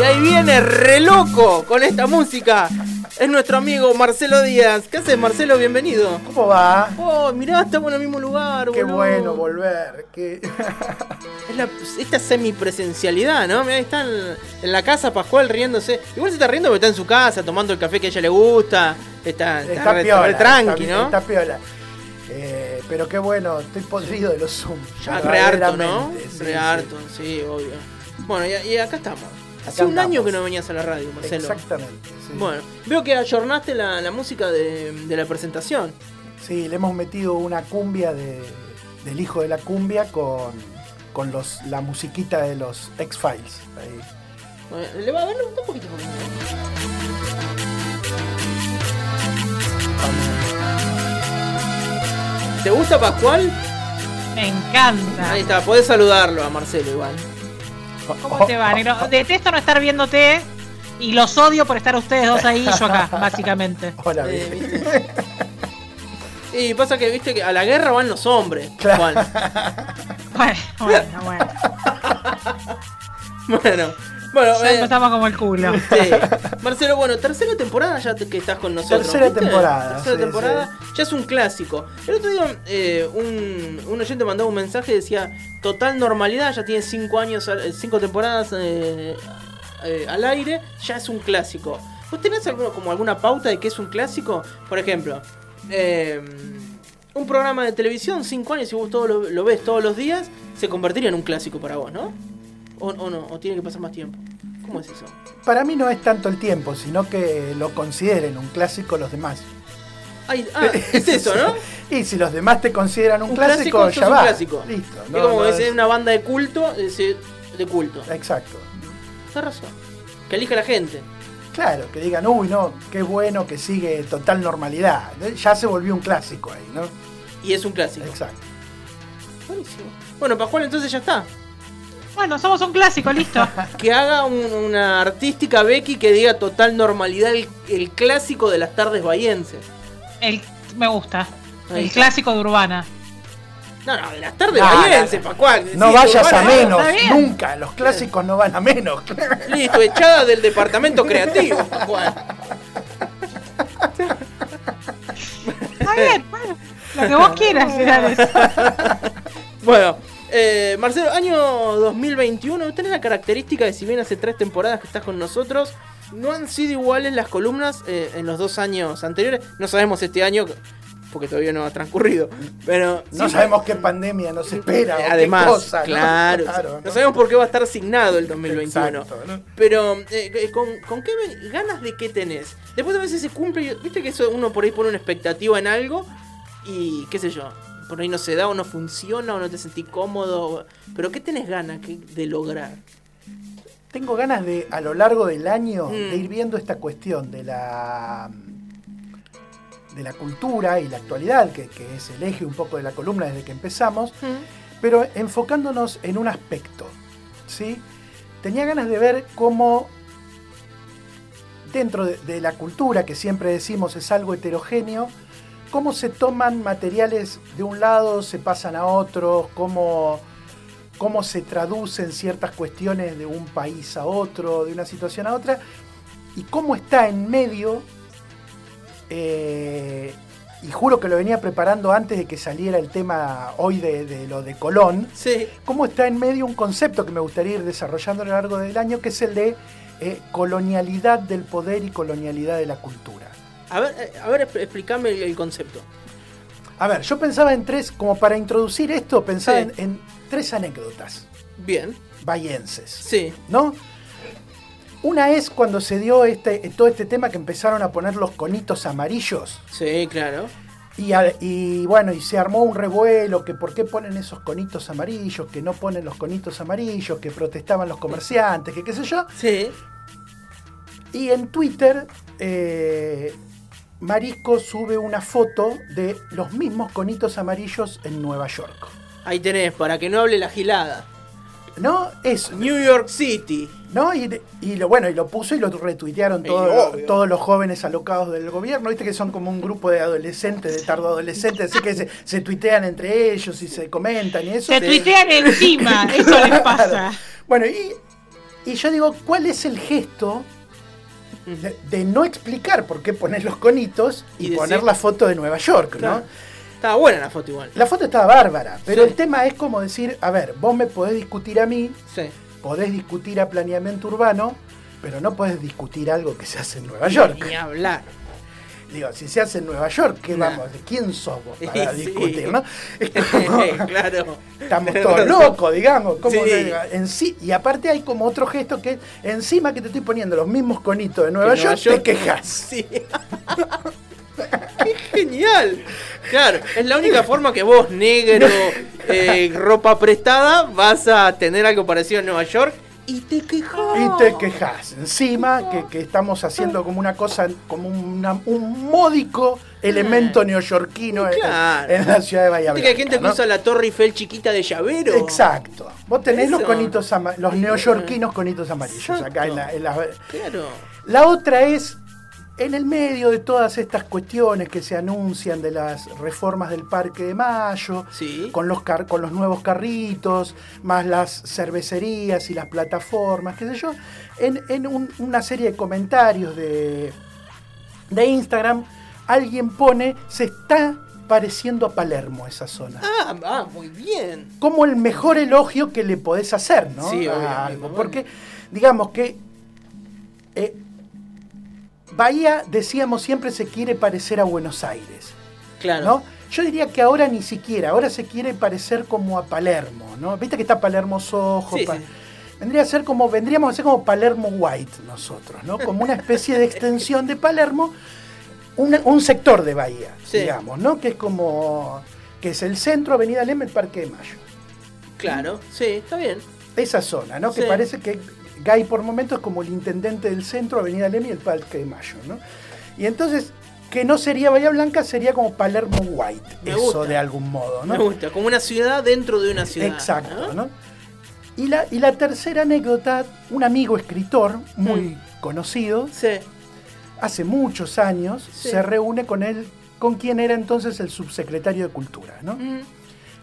Y ahí viene re loco con esta música. Es nuestro amigo Marcelo Díaz. ¿Qué haces, Marcelo? Bienvenido. ¿Cómo va? Oh, mirá, estamos en el mismo lugar, Qué boludo. bueno volver. Qué... Es la- esta semipresencialidad, ¿no? Mirá, ahí está en, en la casa Pascual riéndose. Igual se está riendo porque está en su casa, tomando el café que a ella le gusta. Está, está, Está re, piola. re tranqui, está, ¿no? Está piola. Eh, pero qué bueno, estoy podrido de los Zoom. Ya re harto, ¿no? sí, re sí. harto, sí, obvio. Bueno, y, y acá estamos. Hace un año que no venías a la radio, Marcelo. Exactamente. sí. Bueno, veo que ayornaste la, la música de, de la presentación. Sí, le hemos metido una cumbia de, del hijo de la cumbia con, con los, la musiquita de los X-Files. ahí. Bueno, Le va a ver un poquito. un poquito. ¿Te gusta Pascual? Me encanta. Ahí está, podés saludarlo a Marcelo igual. ¿Cómo te va, negro? Detesto no estar viéndote y los odio por estar ustedes dos ahí y yo acá, básicamente. Hola, Eh, bien. ¿viste? Y pasa que, viste, que a la guerra van los hombres. Claro. Juan. Bueno, bueno, bueno. Bueno, bueno, Ya eh, empezamos como el culo. sí. Marcelo, bueno, tercera temporada ya que estás con nosotros. Tercera ¿viste? temporada, Tercera sí, temporada, ya es un clásico. El otro día eh, un, un oyente mandaba un mensaje y decía, total normalidad, ya tiene cinco años, al- eh, cinco temporadas eh, eh, al aire, ya es un clásico. ¿Vos tenés alguno, como alguna pauta de qué es un clásico? Por ejemplo, eh, un programa de televisión, cinco años, si vos todo lo, lo ves todos los días, se convertiría en un clásico para vos, ¿no? O, o no, o tiene que pasar más tiempo. ¿Cómo es eso? Para mí no es tanto el tiempo, sino que lo consideren un clásico los demás. Ay, ah, es eso, ¿no? Y si los demás te consideran un, Un clásico, ya un va. clásico. Listo. es no- como no que es es- una banda de culto, es de culto. Exacto. Tienes razón. Que elija la gente. Claro, que digan, uy, no, qué bueno que sigue total normalidad. Ya se volvió un clásico ahí, ¿no? Y es un clásico. Exacto. Buenísimo. Bueno, Pascual, entonces ya está. Bueno, somos un clásico, listo. Que haga un- una artística Becky que diga total normalidad el, el clásico de las tardes bahienses. El, me gusta. Ahí El está. clásico de Urbana. No, no, de las tardes No, bahienses, no, Pascual. No Sí, vayas a urbana, menos, está bien. nunca. Los clásicos no van a menos. Listo, echada del departamento creativo, Pascual. Está bien, bueno. Lo que vos quieras. Bueno, eh, Marcelo, año 2021, tenés la característica de si bien hace tres temporadas que estás con nosotros, no han sido iguales las columnas eh, en los dos años anteriores. No sabemos este año, porque todavía no ha transcurrido. Pero No sí- sabemos qué pandemia nos espera. o qué Además, claro, no sabemos por qué va a estar asignado el 2021. Exacto, ¿no? Pero, eh, eh, ¿con, con qué ganas de qué tenés? Después a veces se cumple, viste que eso uno por ahí pone una expectativa en algo y qué sé yo, por ahí no se da o no funciona o no te sentís cómodo. Pero ¿qué tenés ganas de lograr? Tengo ganas de, a lo largo del año, Mm. de ir viendo esta cuestión de la de la cultura y la actualidad, que, que es el eje un poco de la columna desde que empezamos, pero enfocándonos en un aspecto. ¿sí? Tenía ganas de ver cómo dentro de, de la cultura, que siempre decimos es algo heterogéneo, cómo se toman materiales de un lado, se pasan a otro, cómo, cómo se traducen ciertas cuestiones de un país a otro, de una situación a otra, y cómo está en medio, eh, y juro que lo venía preparando antes de que saliera el tema hoy de, de lo de Colón, Sí, cómo está en medio un concepto que me gustaría ir desarrollando a lo largo del año, que es el de eh, colonialidad del poder y colonialidad de la cultura. A ver, eh, a ver expl- explícame el, el concepto. A ver, yo pensaba en tres, como para introducir esto, pensaba Sí. en, en tres anécdotas Bien, bayenses, sí, ¿no? Una es cuando se dio este, todo este tema que empezaron a poner los conitos amarillos. sí, claro. Y bueno, y se armó un revuelo, que por qué ponen esos conitos amarillos, que no ponen los conitos amarillos, que protestaban los comerciantes, que qué sé yo. Sí, Y en Twitter, eh, Marisco sube una foto de los mismos conitos amarillos en Nueva York. ahí tenés, para que no hable la gilada. ¿No? Eso. New York City. ¿No? Y, lo bueno, y lo puso y lo retuitearon Y todos, los jóvenes alocados del gobierno. Viste que son como un grupo de adolescentes, de tardo adolescentes, así que se, se tuitean entre ellos y se comentan y eso. Se tuitean encima, eso les pasa. Bueno, y, Y yo digo, ¿cuál es el gesto de, de no explicar por qué poner los conitos y, poner la foto de Nueva York, Claro. ¿no? Estaba buena la foto igual. La foto estaba bárbara, pero Sí. el tema es como decir, a ver, vos me podés discutir a mí, Sí. podés discutir a planeamiento urbano, pero no podés discutir algo que se hace en Nueva York. Ni hablar. Digo, si se hace en Nueva York, ¿qué Nah. vamos? ¿De quién sos vos para Sí. discutir, no? Es como- claro. estamos todos locos, digamos. como Sí. que en sí, y aparte hay como otro gesto que encima que te estoy poniendo los mismos conitos de Nueva, Que York, te quejas. Sí. ¡Qué genial! Claro, es la única forma que vos, negro, eh, ropa prestada, vas a tener algo parecido en Nueva York y te quejas. Y te quejas. Encima que, que estamos haciendo como una cosa, como una- un módico elemento neoyorquino en- Claro. en, la ciudad de Bahía Viste que hay Blanca, gente que ¿no? usa la Torre Eiffel chiquita de llavero. Exacto. Vos tenés los conitos los neoyorquinos conitos amarillos acá en la, en la- Claro. La otra es, en el medio de todas estas cuestiones que se anuncian de las reformas del Parque de Mayo, Sí. con, los car- con los nuevos carritos, más las cervecerías y las plataformas, qué sé yo, en, en un- una serie de comentarios de, de Instagram, alguien pone, se está pareciendo a Palermo esa zona. Ah, ah, muy bien. Como el mejor elogio que le podés hacer, ¿no? Sí, A algo. Porque, digamos que eh, Bahía, decíamos, siempre se quiere parecer a Buenos Aires, Claro. ¿no? Yo diría que ahora ni siquiera, ahora se quiere parecer como a Palermo, ¿no? Viste que está Palermo Sojo. Sí, Pa- sí. Vendría a ser como, vendríamos a ser como Palermo White nosotros, ¿no? Como una especie de extensión de Palermo, una- un sector de Bahía, Sí. digamos, ¿no? Que es como, que es el centro, Avenida Lema, el Parque de Mayo. Claro, sí, está bien. Esa zona, ¿no? Que parece que Gay por momentos como el intendente del centro, Avenida Lema y el Parque de Mayo, ¿no? Y entonces, que no sería Bahía Blanca, sería como Palermo White, Me eso gusta. de algún modo, ¿no? Me gusta, como una ciudad dentro de una ciudad. Exacto, ¿no? Y la, y la tercera anécdota, un amigo escritor muy Mm. conocido, Sí. hace muchos años, Sí. se reúne con él, con quien era entonces el subsecretario de Cultura, ¿no? Mm,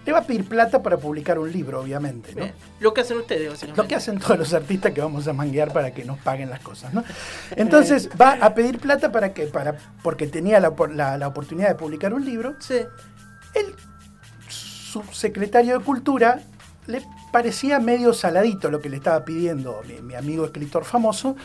Le va a pedir plata para publicar un libro, obviamente, ¿no? bien. Lo que hacen ustedes, básicamente. Lo que hacen todos los artistas que vamos a manguear para que nos paguen las cosas, ¿no? Entonces va a pedir plata para que, para, porque tenía la- la oportunidad de publicar un libro. Sí. El subsecretario de Cultura le parecía medio saladito lo que le estaba pidiendo mi, mi amigo escritor famoso.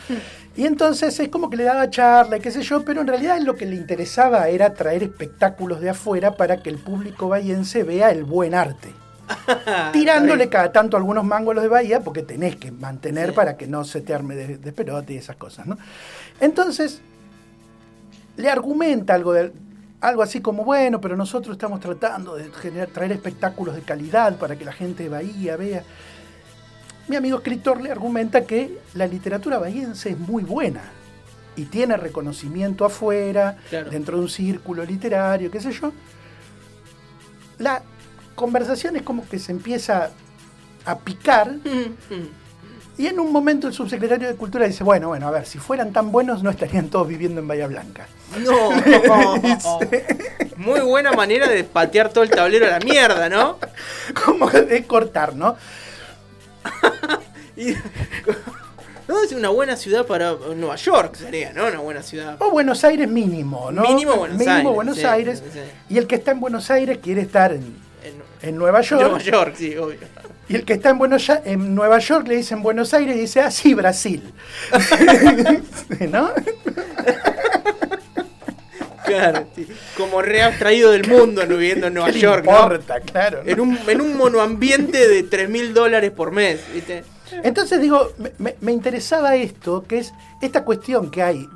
Y entonces es como que le daba charla y qué sé yo, pero en realidad lo que le interesaba era traer espectáculos de afuera para que el público bahiense vea el buen arte tirándole cada tanto algunos mangos a los de Bahía, porque tenés que mantener Sí. para que no se te arme de, de y esas cosas, ¿no? Entonces, le argumenta algo, de, algo así como, bueno, pero nosotros estamos tratando de generar, traer espectáculos de calidad para que la gente de Bahía vea. Mi amigo escritor le argumenta que la literatura bahiense es muy buena y tiene reconocimiento afuera, Claro. dentro de un círculo literario, qué sé yo. La conversación es como que se empieza a picar Mm, mm. Y en un momento el subsecretario de Cultura dice, bueno, bueno, a ver, si fueran tan buenos no estarían todos viviendo en Bahía Blanca. No. Muy buena manera de patear todo el tablero a la mierda, ¿no? Como de cortar, ¿no? Y- No, es una buena ciudad para Nueva York, sería, ¿no? Una buena ciudad. O Buenos Aires mínimo, ¿no? Mínimo Buenos Aires, Buenos sí, Aires. sí. Y el que está en Buenos Aires quiere estar en, En en Nueva York. Nueva York, sí, obvio. Y el que está en, Buenos, en Nueva York le dicen Buenos Aires y dice, ah, sí, Brasil. ¿No? Claro. Como re abstraído del mundo, no viviendo en Nueva ¿Qué le York, ¿no? importa, claro. ¿no? En un, en un monoambiente de 3 mil dólares por mes, ¿viste? Entonces digo, me, interesaba esto, que es esta cuestión que hay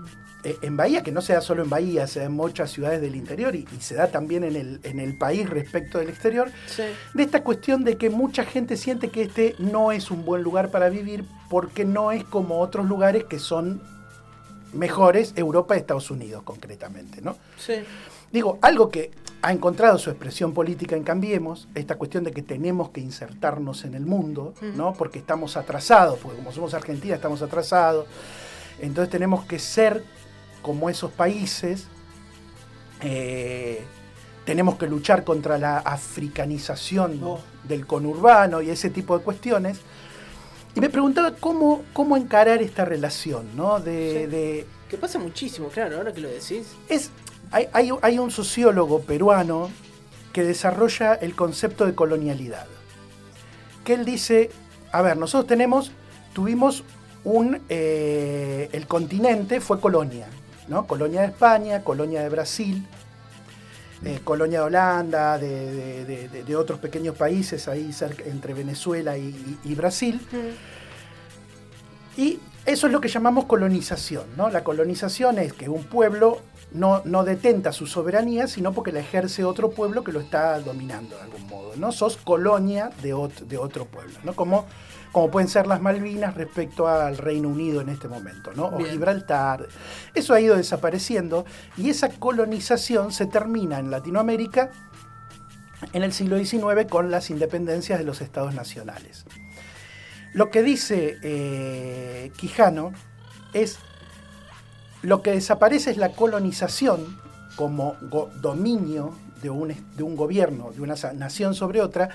en Bahía, que no se da solo en Bahía, se da en muchas ciudades del interior y, y se da también en el, en el país respecto del exterior, Sí. de esta cuestión de que mucha gente siente que este no es un buen lugar para vivir porque no es como otros lugares que son mejores, Europa y Estados Unidos concretamente, ¿no? Sí. Digo, algo que ha encontrado su expresión política en Cambiemos, esta cuestión de que tenemos que insertarnos en el mundo, ¿no? Porque estamos atrasados, porque como somos Argentina estamos atrasados, entonces tenemos que ser como esos países, eh, tenemos que luchar contra la africanización Oh. del conurbano y ese tipo de cuestiones. Y me preguntaba cómo, cómo encarar esta relación, ¿no? De, Sí. de- Que pasa muchísimo, claro, ahora que lo decís. es, hay, hay- hay un sociólogo peruano que desarrolla el concepto de colonialidad. Que él dice, a ver, nosotros tenemos, tuvimos un, eh, el continente fue colonia, ¿no? Colonia de España, colonia de Brasil, eh, colonia de Holanda, de, de- de- de- de otros pequeños países ahí cerca, entre Venezuela y- y- y Brasil. Y eso es lo que llamamos colonización, ¿no? La colonización es que un pueblo no, no detenta su soberanía, sino porque la ejerce otro pueblo que lo está dominando de algún modo, ¿no? Sos colonia de, ot- de otro pueblo, ¿no? Como, como pueden ser las Malvinas respecto al Reino Unido en este momento, ¿no? O Bien. Gibraltar. Eso ha ido desapareciendo y esa colonización se termina en Latinoamérica en el siglo XIX con las independencias de los estados nacionales. Lo que dice eh, Quijano es lo que desaparece es la colonización como dominio de un, es- de un gobierno, de una nación sobre otra,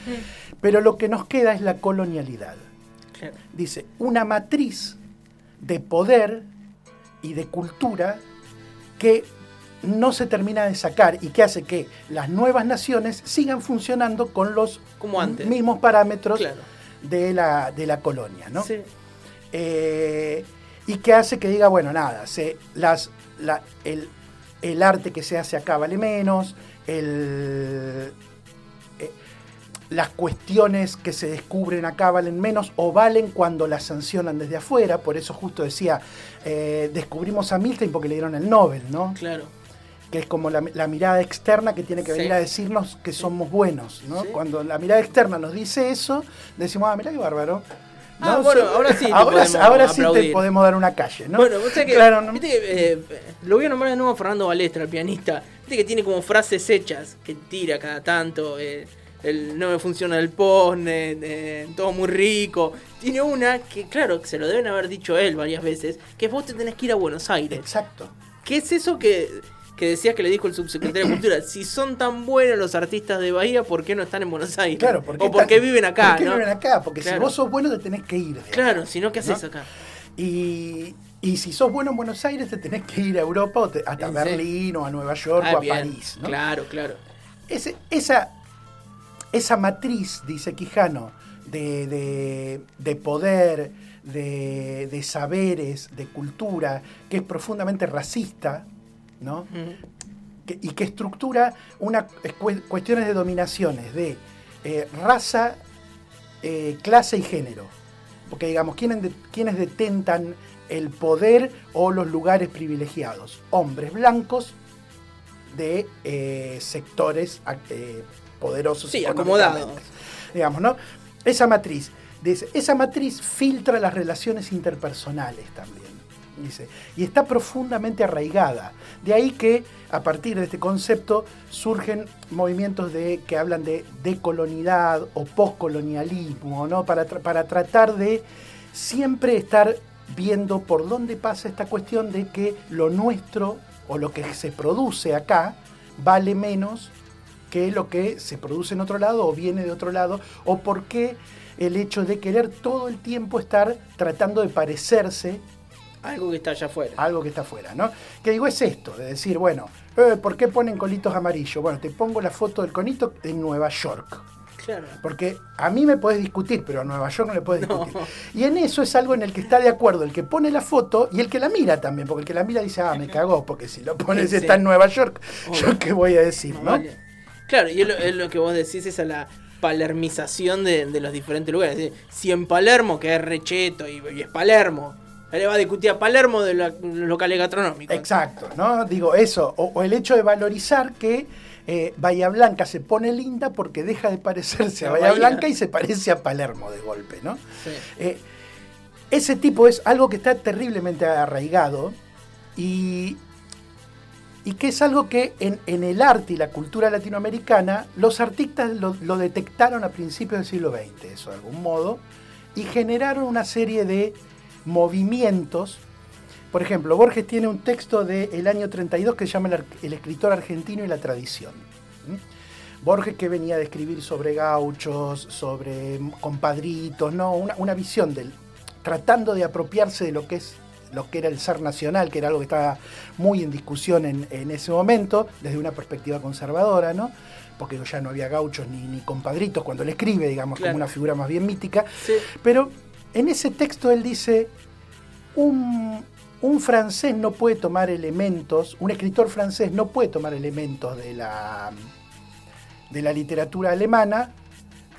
pero lo que nos queda es la colonialidad. Dice, una matriz de poder y de cultura que no se termina de sacar y que hace que las nuevas naciones sigan funcionando con los Como antes. mismos parámetros Claro. de, la, de la colonia, ¿no? Sí. Eh, y que hace que diga, bueno, nada, se, las, la- el, el arte que se hace acá vale menos, el, las cuestiones que se descubren acá valen menos o valen cuando las sancionan desde afuera, por eso justo decía, eh, descubrimos a Milstein porque le dieron el Nobel, ¿no? Claro. que es como la, la mirada externa que tiene que Sí. venir a decirnos que somos buenos, ¿no? Sí. Cuando la mirada externa nos dice eso, decimos, ah, mirá qué bárbaro. Ah, ¿No? bueno, ahora sí te ahora, ahora sí te podemos dar una calle, ¿no? Bueno, vos sabés que, Claro, ¿no? viste que, eh, lo voy a nombrar de nuevo a Fernando Balestra, el pianista. Viste que tiene como frases hechas que tira cada tanto. eh, el no me funciona el postnet, eh, todo muy rico. Tiene una que, claro, se lo deben haber dicho él varias veces, que vos te tenés que ir a Buenos Aires. Exacto. ¿Qué es eso que, que decías que le dijo el subsecretario de Cultura? Si son tan buenos los artistas de Bahía, ¿por qué no están en Buenos Aires? Claro, porque o por qué viven acá, ¿Por qué ¿no? viven acá? Porque si vos sos bueno te tenés que ir. Claro, si no, ¿qué haces ¿No? acá? Y, y si sos bueno en Buenos Aires te tenés que ir a Europa o te- hasta. Berlín o a Nueva York Ah, o a bien. París. ¿no? Claro, claro. Ese- esa, esa matriz, dice Quijano, de, de- de poder, de, de saberes, de cultura, que es profundamente racista, ¿no? Que- y que estructura una, cu- cuestiones de dominaciones de eh, raza, eh, clase y género. Porque digamos, ¿quiénes, quiénes detentan el poder o los lugares privilegiados? Hombres blancos de eh, sectores eh, poderosos. Sí, acomodados. Digamos, ¿no? Esa matriz. dice, esa matriz filtra las relaciones interpersonales también. Dice, y está profundamente arraigada. De ahí que a partir de este concepto surgen movimientos de, que hablan de decolonidad o postcolonialismo, ¿no? para, tra- para tratar de siempre estar viendo por dónde pasa esta cuestión de que lo nuestro o lo que se produce acá vale menos que lo que se produce en otro lado o viene de otro lado, o por qué el hecho de querer todo el tiempo estar tratando de parecerse Algo que está allá afuera. algo que está afuera, ¿no? Que digo, es esto, de decir, bueno, eh, ¿por qué ponen colitos amarillos? Bueno, te pongo la foto del conito de Nueva York. Claro. Porque a mí me puedes discutir, pero a Nueva York no le puedes No. discutir. Y en eso es algo en el que está de acuerdo el que pone la foto y el que la mira también, porque el que la mira dice, ah, me cagó, porque si lo pones Sí. está en Nueva York, Obvio. yo qué voy a decir, Más ¿no? vale. Claro, y es lo, es lo que vos decís, esa la palermización de, de los diferentes lugares. Es Si en Palermo, que es recheto y, y es Palermo, él le va a discutir a Palermo de los locales gastronómicos. Exacto, ¿no? Digo, eso, o, o el hecho de valorizar que eh, Bahía Blanca se pone linda porque deja de parecerse a Bahía Bahía. Blanca y se parece a Palermo de golpe, ¿no? Sí. Eh, ese tipo es algo que está terriblemente arraigado y, y que es algo que en, en el arte y la cultura latinoamericana los artistas lo, detectaron a principios del siglo XX, eso de algún modo, y generaron una serie de movimientos. Por ejemplo, Borges tiene un texto del año 32 que se llama El, escritor argentino y la tradición. ¿Mm? Borges que venía de escribir sobre gauchos, sobre compadritos, ¿no? una, una visión del, tratando de apropiarse de lo que es lo que era el ser nacional, que era algo que estaba muy en discusión en, en ese momento, desde una perspectiva conservadora, ¿no? Porque ya no había gauchos ni, ni compadritos cuando él escribe, digamos, Claro. como una figura más bien mítica. Sí. Pero en ese texto él dice, un, un francés no puede tomar elementos, un escritor francés no puede tomar elementos de la, de la literatura alemana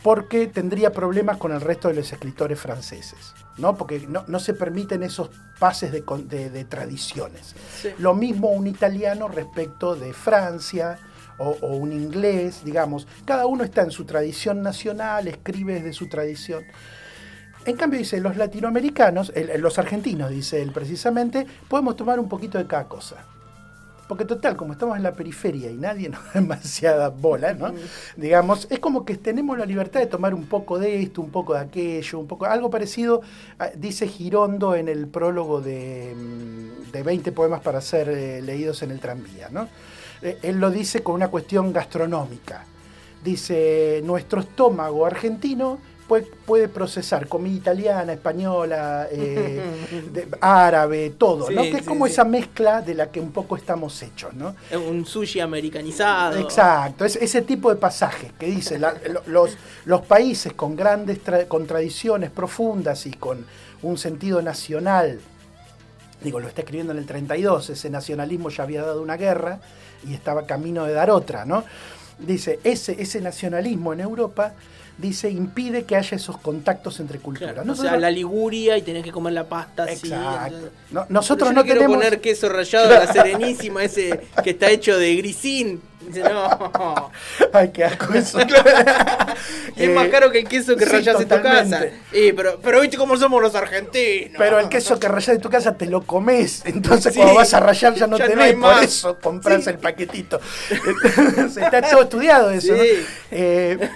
porque tendría problemas con el resto de los escritores franceses, ¿no? Porque no, no se permiten esos pases de, de- de tradiciones. Sí. Lo mismo un italiano respecto de Francia o, o un inglés, digamos. Cada uno está en su tradición nacional, escribe desde su tradición. En cambio, dice, los latinoamericanos, el- los argentinos, dice él precisamente, podemos tomar un poquito de cada cosa. Porque total, como estamos en la periferia y nadie nos da demasiada bola, ¿no? Digamos, es como que tenemos la libertad de tomar un poco de esto, un poco de aquello, un poco... Algo parecido, a- dice Girondo en el prólogo de, mm, de 20 poemas para ser eh, leídos en el tranvía, ¿no? Eh, él lo dice con una cuestión gastronómica. Dice, nuestro estómago argentino puede, puede procesar comida italiana, española, eh, de- árabe, todo, ¿no? Sí, Que es como sí. esa mezcla de la que un poco estamos hechos, ¿no? Un sushi americanizado. Exacto, es ese tipo de pasajes que dice la- los, los países con grandes tra- con tradiciones profundas y con un sentido nacional, digo, lo está escribiendo en el 32, ese nacionalismo ya había dado una guerra y estaba camino de dar otra, ¿no? Dice, ese, ese nacionalismo en Europa, dice, impide que haya esos contactos entre culturas. Claro, o sea, la Liguria y tenés que comer la pasta así. Exacto. entonces- No- nosotros Yo no quiero tenemos... poner queso rallado de la Serenísima, ese que está hecho de grisín. Dice, no. Ay, qué asco eso. Es más Eh, caro que el queso que sí, rayas en tu casa. Eh, pero, pero viste cómo somos los argentinos. Pero el queso que rayas de tu casa te lo comes, entonces Sí, cuando vas a rayar ya no ya tenés, por más. eso compras Sí. el paquetito. Entonces, Está todo estudiado eso. Eh,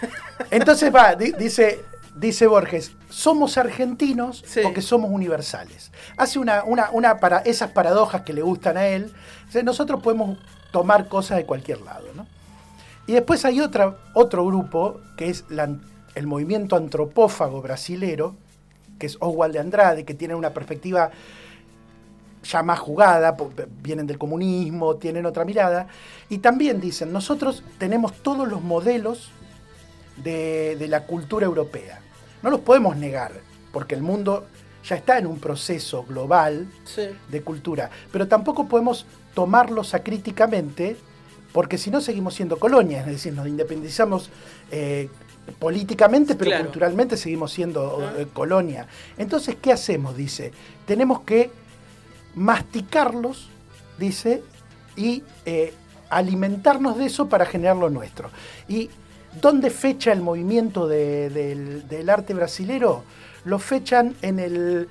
entonces va, di- dice, dice Borges, somos argentinos Sí. porque somos universales. Hace una, una, una para esas paradojas que le gustan a él. Nosotros podemos tomar cosas de cualquier lado, ¿no? Y después hay otra, otro grupo que es la- el movimiento antropófago brasilero, que es Oswald de Andrade, que tiene una perspectiva ya más jugada, vienen del comunismo, tienen otra mirada, y también dicen, nosotros tenemos todos los modelos de, de la cultura europea. No los podemos negar, porque el mundo ya está en un proceso global Sí. de cultura, pero tampoco podemos tomarlos acríticamente, porque si no seguimos siendo colonias, es decir, nos independizamos eh, políticamente, pero Claro. culturalmente seguimos siendo eh, colonia. Entonces, ¿qué hacemos? Dice, tenemos que masticarlos, dice, y eh, alimentarnos de eso para generar lo nuestro. ¿Y dónde fecha el movimiento de- del, del arte brasilero? Lo fechan en el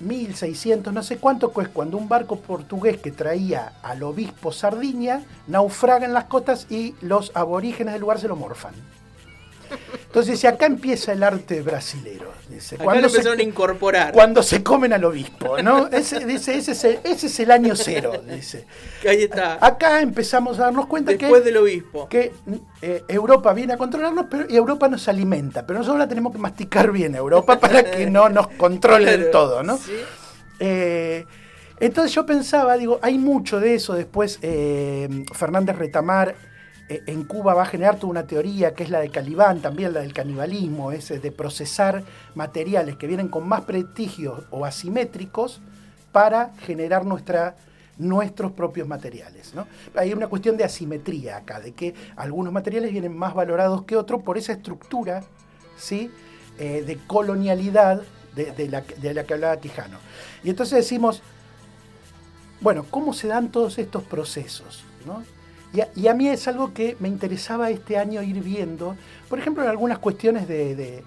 1600, no sé cuánto, pues cuando un barco portugués que traía al obispo Sardinia naufraga en las costas y los aborígenes del lugar se lo morfan. Entonces, acá empieza el arte brasilero. Dice, Acá lo se- empezaron a incorporar. cuando se comen al obispo, ¿no? Ese, dice, ese, es el, ese es el año cero, dice. Ahí está. Acá empezamos a darnos cuenta Después que, del obispo. que eh, Europa viene a controlarnos pero, y Europa nos alimenta, pero nosotros la tenemos que masticar bien a Europa para que no nos controle del todo, ¿no? sí. Eh, entonces yo pensaba, digo, hay mucho de eso. Después eh, Fernández Retamar en Cuba va a generar toda una teoría que es la de Calibán, también la del canibalismo, ese de procesar materiales que vienen con más prestigio o asimétricos para generar nuestros propios materiales. ¿no? Hay una cuestión de asimetría acá, de que algunos materiales vienen más valorados que otros por esa estructura ¿sí? Eh, de colonialidad de, la, la que hablaba Quijano. Y entonces decimos, bueno, ¿cómo se dan todos estos procesos? ¿no? Y, a, y a mí es algo que me interesaba este año ir viendo, por ejemplo, en algunas cuestiones de, de-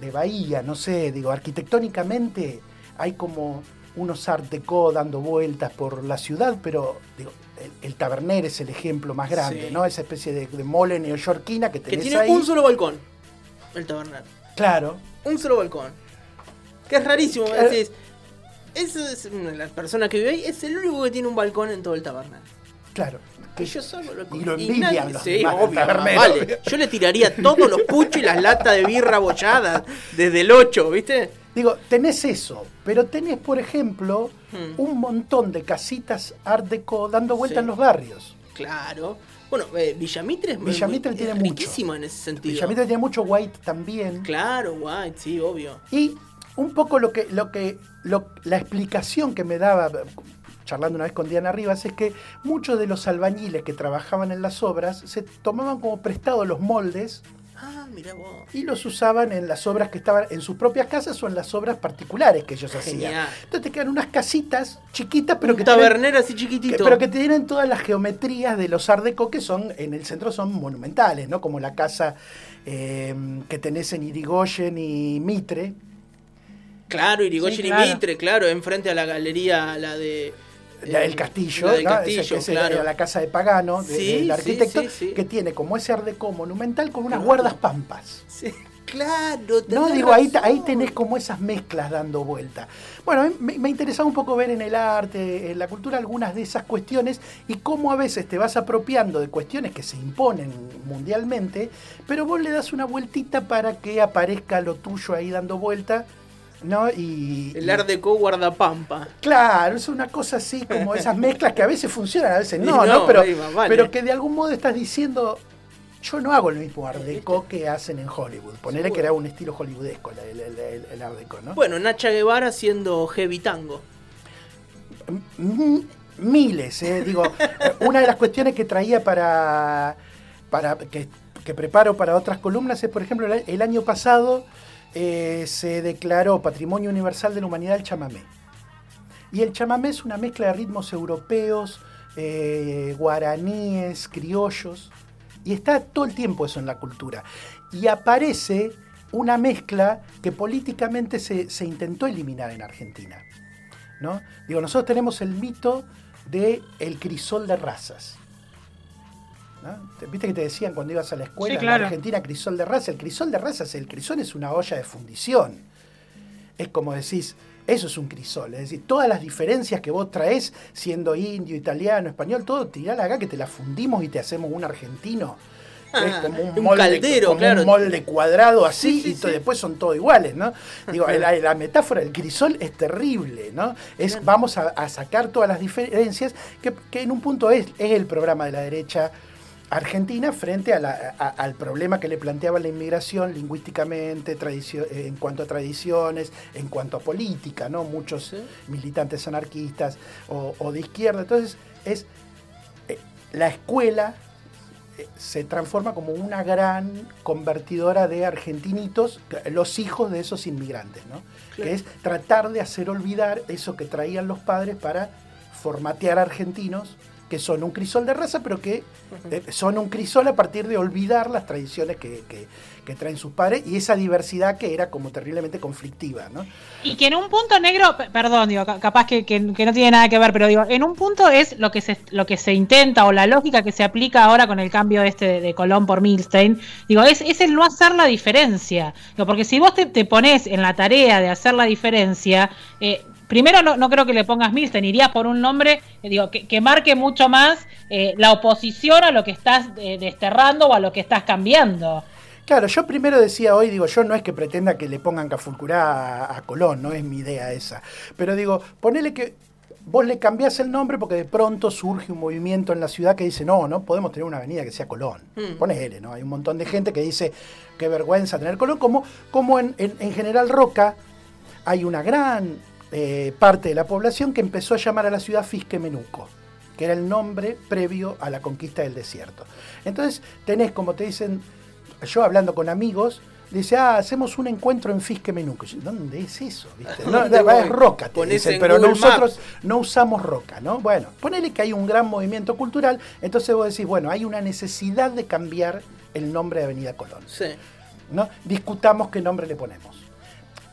de Bahía, no sé, digo, arquitectónicamente hay como unos art deco dando vueltas por la ciudad, pero digo, el, el Taberner es el ejemplo más grande, Sí. ¿no? Esa especie de, de mole neoyorquina que Que tenés tiene ahí. un solo balcón. El tabernar. Claro, Un solo balcón. Que es rarísimo. Claro. decís, Eso es una de las personas que vive ahí. Es el único que tiene un balcón en todo el tabernar. claro. Que yo solo lo Y lo envidian los Sí, demás obvio, vale. Yo le tiraría todos los puchos y las latas de birra bolladas desde el 8, ¿viste? Digo, tenés eso, pero tenés, por ejemplo, Hmm. un montón de casitas Art Deco dando vuelta Sí. en los barrios. Claro. Bueno, eh, Villamitre es Villamitre muy- tiene es mucho. en ese sentido. Villamita tiene mucho White también. Claro, guay, sí, obvio. Y un poco lo que, lo que, lo- la explicación que me daba, charlando una vez con Diana Rivas, es que muchos de los albañiles que trabajaban en las obras se tomaban como prestados los moldes Ah, mira vos. y los usaban en las obras que estaban en sus propias casas o en las obras particulares que ellos hacían. Entonces te quedan unas casitas chiquitas, pero Un que tabernero así que- chiquitito. pero que tienen todas las geometrías de los Art Deco que son en el centro son monumentales, ¿no? Como la casa eh, que tenés en Irigoyen y Mitre. Claro, Irigoyen Sí, y. Mitre, claro, enfrente a la galería, la de... La eh, del castillo, La del ¿no? castillo, Esa que es claro. la casa de Pagano, Sí, del arquitecto, sí, que tiene como ese art deco monumental con unas Claro. guardas pampas. Sí, claro, No, digo, ahí, tenés como esas mezclas dando vuelta. Bueno, me, me interesaba un poco ver en el arte, en la cultura, algunas de esas cuestiones y cómo a veces te vas apropiando de cuestiones que se imponen mundialmente, pero vos le das una vueltita para que aparezca lo tuyo ahí dando vuelta, ¿no? Y, El Art Deco guardapampa. Claro, es una cosa así como esas mezclas que a veces funcionan, a veces no, ¿no? no, Pero, vale. pero que de algún modo estás diciendo, yo no hago el mismo Art Deco que hacen en Hollywood. Seguro. que era un estilo hollywoodesco el, el- el- el Art Deco, ¿no? Bueno, Nacha Guevara haciendo heavy tango. M- miles, ¿eh? Digo, una de las cuestiones que traía para, para que, que preparo para otras columnas es, por ejemplo, el año pasado eh, se declaró Patrimonio Universal de la Humanidad el chamamé. Y el chamamé es una mezcla de ritmos europeos, eh, guaraníes, criollos, y está todo el tiempo eso en la cultura. Y aparece una mezcla que políticamente se, se intentó eliminar en Argentina. ¿no? Digo, nosotros tenemos el mito de el crisol de razas. ¿Viste que te decían cuando ibas a la escuela Sí, en. Argentina crisol de raza? El crisol de razas, el crisol es una olla de fundición. Es como decís, eso es un crisol. Es decir, todas las diferencias que vos traes, siendo indio, italiano, español, todo, tirala acá que te la fundimos y te hacemos un argentino. Es Ah, como un, un molde, caldero, como claro. un molde cuadrado así Sí, sí, y sí. después son todos iguales, ¿no? Digo, la, la metáfora del crisol es terrible, ¿no? Es vamos a, a sacar todas las diferencias que, que en un punto es, es el programa de la derecha argentina frente a la- a- al problema que le planteaba la inmigración lingüísticamente, eh, en cuanto a tradiciones, en cuanto a política, ¿no? Muchos Sí. militantes anarquistas o, o de izquierda. Entonces, es eh, la escuela eh, se transforma como una gran convertidora de argentinitos, los hijos de esos inmigrantes, ¿no? Claro. Que es tratar de hacer olvidar eso que traían los padres para formatear argentinos que son un crisol de raza, pero que eh, son un crisol a partir de olvidar las tradiciones que, que- que traen sus padres y esa diversidad que era como terriblemente conflictiva, ¿no? Y que en un punto negro, pe- perdón, digo, ca- capaz que, que- que no tiene nada que ver, pero digo, en un punto es lo que se lo que se intenta o la lógica que se aplica ahora con el cambio este de, de Colón por Milstein, digo, es, es el no hacer la diferencia. Digo, porque si vos te, te pones en la tarea de hacer la diferencia, eh, primero no, no creo que le pongas Milstein, irías por un nombre, eh, digo, que, que marque mucho más eh, la oposición a lo que estás eh, desterrando o a lo que estás cambiando. Claro, yo primero decía hoy, digo, yo no es que pretenda que le pongan Cafulcurá a, a Colón, no es mi idea esa. Pero digo, ponele que vos le cambiás el nombre porque de pronto surge un movimiento en la ciudad que dice, no, no podemos tener una avenida que sea Colón. Mm. Ponele, ¿no? Hay un montón de gente que dice, qué vergüenza tener Colón, como, como en, en- en General Roca hay una gran eh, parte de la población que empezó a llamar a la ciudad Fisquemenuco, que era el nombre previo a la conquista del desierto. Entonces tenés, como te dicen, yo hablando con amigos, dice, ah, hacemos un encuentro en Fisquemenuco. ¿Dónde es eso? ¿Viste? No, ¿Dónde es roca, te dicen, en pero Google nosotros no usamos roca, ¿no? Bueno, ponele que hay un gran movimiento cultural, entonces vos decís, bueno, hay una necesidad de cambiar el nombre de Avenida Colón. Sí. ¿no? Discutamos qué nombre le ponemos.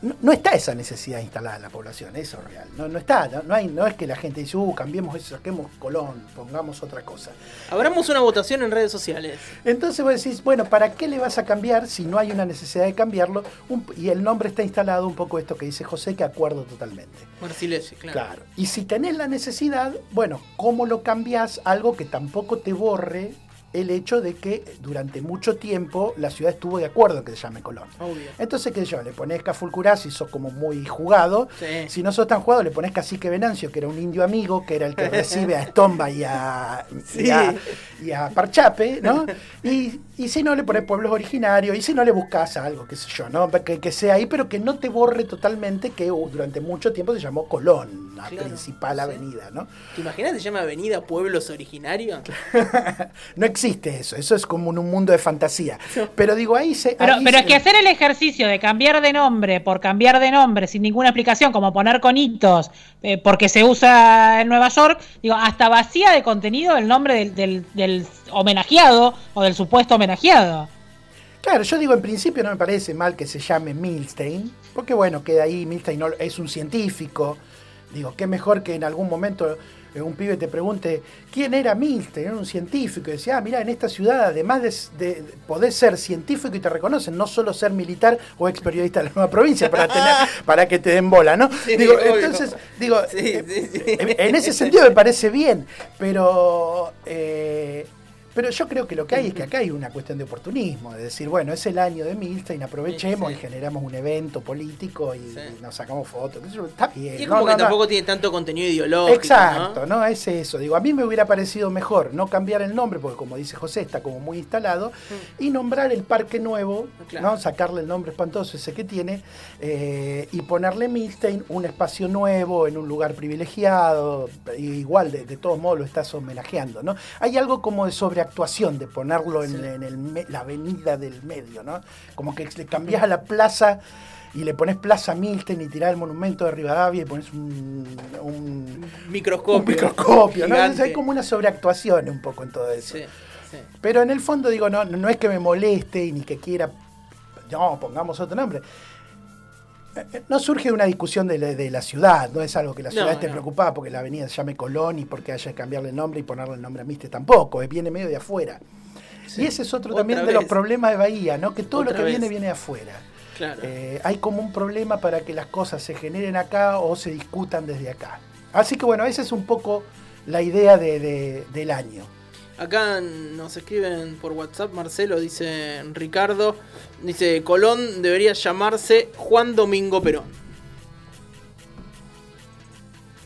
No, no está esa necesidad instalada en la población, eso es real. No, no está, no, no hay, no es que la gente dice, uh, cambiemos eso, saquemos Colón, pongamos otra cosa. Abramos una votación en redes sociales. Entonces vos decís, bueno, ¿para qué le vas a cambiar si no hay una necesidad de cambiarlo? Un- y el nombre está instalado un poco esto que dice José, que acuerdo totalmente. Marcilesi, claro. Claro. Y si tenés la necesidad, bueno, ¿cómo lo cambias? Algo que tampoco te borre el hecho de que durante mucho tiempo la ciudad estuvo de acuerdo en que se llame Colón. Obvio. Entonces, qué sé yo, le pones Cafulcurá si sos como muy jugado. Sí. Si no sos tan jugado, le pones Cacique Venancio, que era un indio amigo, que era el que recibe a Estomba y a, y Sí. a, y a Parchape, ¿no? Y, y si no, le pones pueblos originarios, y si no, le buscas algo, qué sé yo, ¿no? Que, que sea ahí, pero que no te borre totalmente que uh, durante mucho tiempo se llamó Colón, la Claro, principal sí. avenida, ¿no? ¿Te imaginas se llama Avenida Pueblos Originarios? No existe eso, eso es como en un mundo de fantasía. Pero digo, ahí se... Pero, ahí pero es que hacer el ejercicio de cambiar de nombre por cambiar de nombre sin ninguna explicación, como poner conitos eh, porque se usa en Nueva York, digo, hasta vacía de contenido el nombre del, del- del homenajeado o del supuesto homenajeado. Claro, yo digo, en principio no me parece mal que se llame Milstein, porque bueno, queda ahí, Milstein no- es un científico. Digo, qué mejor que en algún momento eh, un pibe te pregunte quién era Milstein, era un científico, y decía, ah, mira, en esta ciudad, además de, de poder ser científico y te reconocen, no solo ser militar o ex periodista de la nueva provincia para, tener, para que te den bola, ¿no? Sí, digo, obvio. entonces, digo, Sí, sí, sí. en- en ese sentido me parece bien, pero... eh, pero yo creo que lo que hay es que acá hay una cuestión de oportunismo, de decir, bueno, es el año de Milstein, aprovechemos Sí. y generamos un evento político y Sí. nos sacamos fotos. Está bien. Y es como no, que no. tampoco tiene tanto contenido ideológico. Exacto, ¿no? Es eso. Digo, a mí me hubiera parecido mejor no cambiar el nombre, porque como dice José, está como muy instalado, y nombrar el parque nuevo, Mm. Claro. ¿no? Sacarle el nombre espantoso ese que tiene, eh, y ponerle Milstein un espacio nuevo, en un lugar privilegiado, y igual, de, de todos modos lo estás homenajeando, ¿no? Hay algo como de sobreactuación, de ponerlo en, Sí. en el la avenida del medio, ¿no? Como que le cambiás a la plaza y le pones Plaza Milstein y tirás el monumento de Rivadavia y pones un- un Microscopio. un microscopio, ¿no? gigante. Entonces hay como una sobreactuación un poco en todo eso. Sí, sí. Pero en el fondo digo, no, no es que me moleste y ni que quiera, no, pongamos otro nombre. No surge una discusión de la, de la ciudad, no es algo que la ciudad No, esté no. preocupada porque la avenida se llame Colón y porque haya que cambiarle el nombre y ponerle el nombre a Miste tampoco, eh, viene medio de afuera. Sí. Y ese es otro Otra también de los problemas de Bahía, ¿no? Que todo Otra lo que vez. viene viene de afuera. Claro. Eh, hay como un problema para que las cosas se generen acá o se discutan desde acá. Así que bueno, esa es un poco la idea de- de- del año. Acá nos escriben por WhatsApp, Marcelo dice Ricardo, dice Colón debería llamarse Juan Domingo Perón.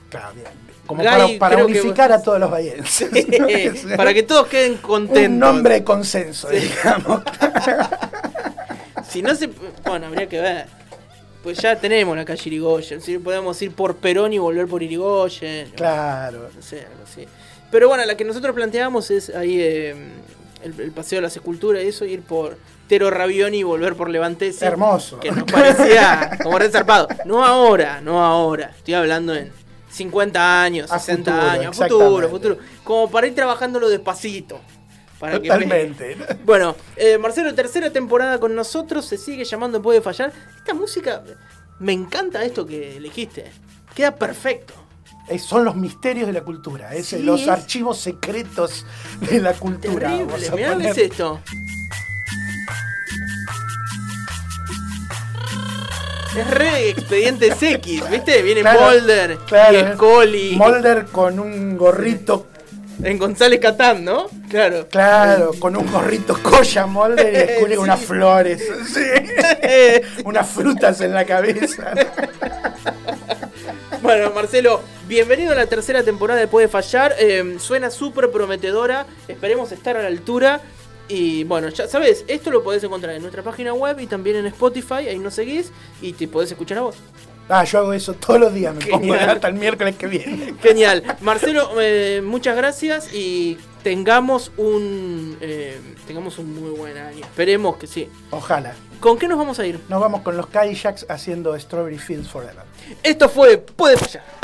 Claro, bien. Como Gay, para, unificar vos- a todos los bahienses. Para que todos queden contentos. Un nombre de consenso, digamos. Si no se. Bueno, habría que ver. Pues ya tenemos la calle Irigoyen. Si podemos ir por Perón y volver por Irigoyen. Claro. No sé, algo así. Pero bueno, la que nosotros planteamos es ahí eh, el, el paseo de las esculturas y eso, ir por Tero Rabioni y volver por Levantesi. Hermoso. Que nos parecía como re zarpado. No ahora, no ahora. Estoy hablando en 50 años, A 60 futuro, años, futuro, futuro. Como para ir trabajándolo despacito. Para que Totalmente. bueno, eh, Marcelo, tercera temporada con nosotros, se sigue llamando Puede Fallar. Esta música, me encanta esto que elegiste. Queda perfecto. Es- son los misterios de la cultura, es Sí, los es- archivos secretos de la cultura. Terrible, mirá poner. es esto. Es re expedientes X, ¿viste? Viene Claro, Mulder claro, y Scully Mulder con un gorrito, en González Catán, ¿no? Claro. claro, con un gorrito colla Mulder y con unas Sí. flores, sí, unas frutas en la cabeza. Bueno, Marcelo, bienvenido a la tercera temporada de Puede Fallar. Eh, suena súper prometedora. Esperemos estar a la altura. Y bueno, ya sabes, esto lo podés encontrar en nuestra página web y también en Spotify. Ahí nos seguís y te podés escuchar a vos. Ah, yo hago eso todos los días, me pongo Genial. hasta el miércoles que viene. Genial. Marcelo, eh, muchas gracias y tengamos un eh, tengamos un muy buen año. Esperemos que sí. Ojalá. ¿Con qué nos vamos a ir? Nos vamos con los Cadillacs haciendo Strawberry Fields Forever. Esto fue Puede Fallar.